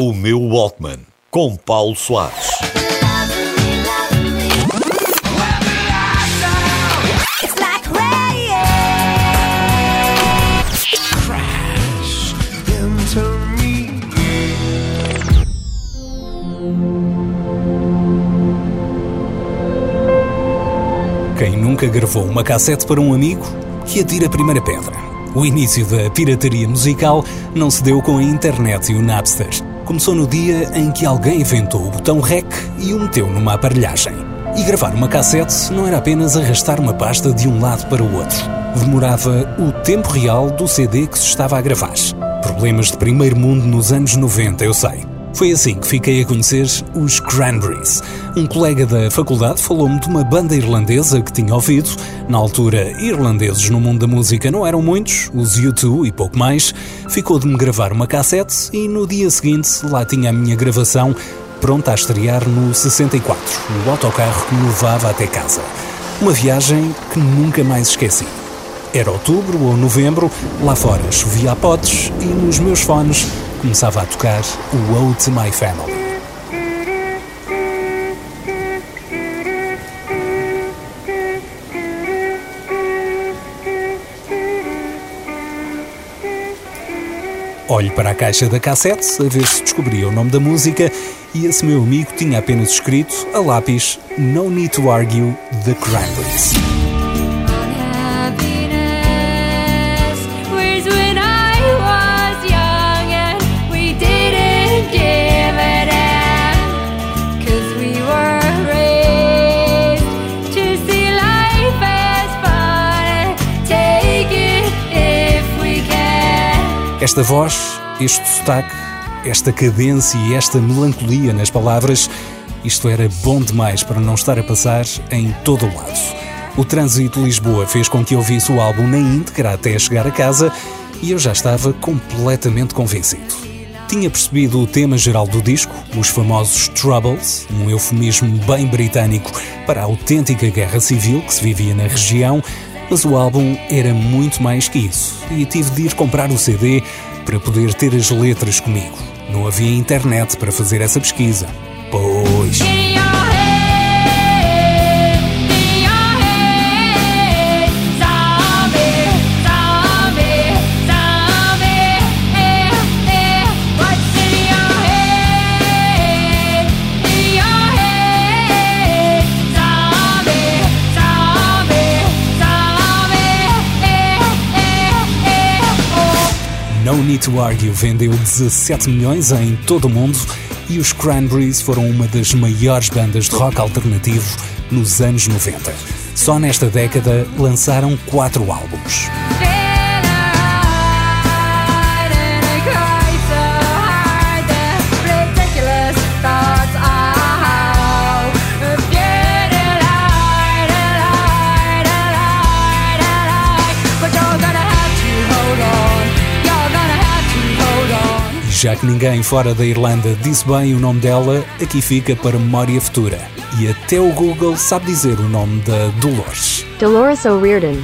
O meu Walkman, com Paulo Soares. Quem nunca gravou uma cassete para um amigo, que atira a primeira pedra. O início da pirataria musical não se deu com a internet e o Napster. Começou no dia em que alguém inventou o botão REC e o meteu numa aparelhagem. E gravar uma cassete não era apenas arrastar uma pasta de um lado para o outro. Demorava o tempo real do CD que se estava a gravar. Problemas de primeiro mundo nos anos 90, eu sei. Foi assim que fiquei a conhecer os Cranberries. Um colega da faculdade falou-me de uma banda irlandesa que tinha ouvido. Na altura, irlandeses no mundo da música não eram muitos, os U2 e pouco mais. Ficou de me gravar uma cassete e no dia seguinte lá tinha a minha gravação pronta a estrear no 64, o autocarro que me levava até casa. Uma viagem que nunca mais esqueci. Era outubro ou novembro, lá fora chovia a potes e nos meus fones começava a tocar o to My Family. Olho para a caixa da cassete a ver se descobria o nome da música e esse meu amigo tinha apenas escrito a lápis No Need to Argue The Cranberries. Esta voz, este sotaque, esta cadência e esta melancolia nas palavras, isto era bom demais para não estar a passar em todo o lado. O trânsito de Lisboa fez com que eu visse o álbum na íntegra até chegar a casa e eu já estava completamente convencido. Tinha percebido o tema geral do disco, os famosos Troubles, um eufemismo bem britânico para a autêntica guerra civil que se vivia na região, mas o álbum era muito mais que isso e tive de ir comprar o CD para poder ter as letras comigo. Não havia internet para fazer essa pesquisa. Pois. No Need to Argue vendeu 17 milhões em todo o mundo e os Cranberries foram uma das maiores bandas de rock alternativo nos anos 90. Só nesta década lançaram quatro álbuns. Já que ninguém fora da Irlanda disse bem o nome dela, aqui fica para memória futura. E até o Google sabe dizer o nome da Dolores. Dolores O'Riordan.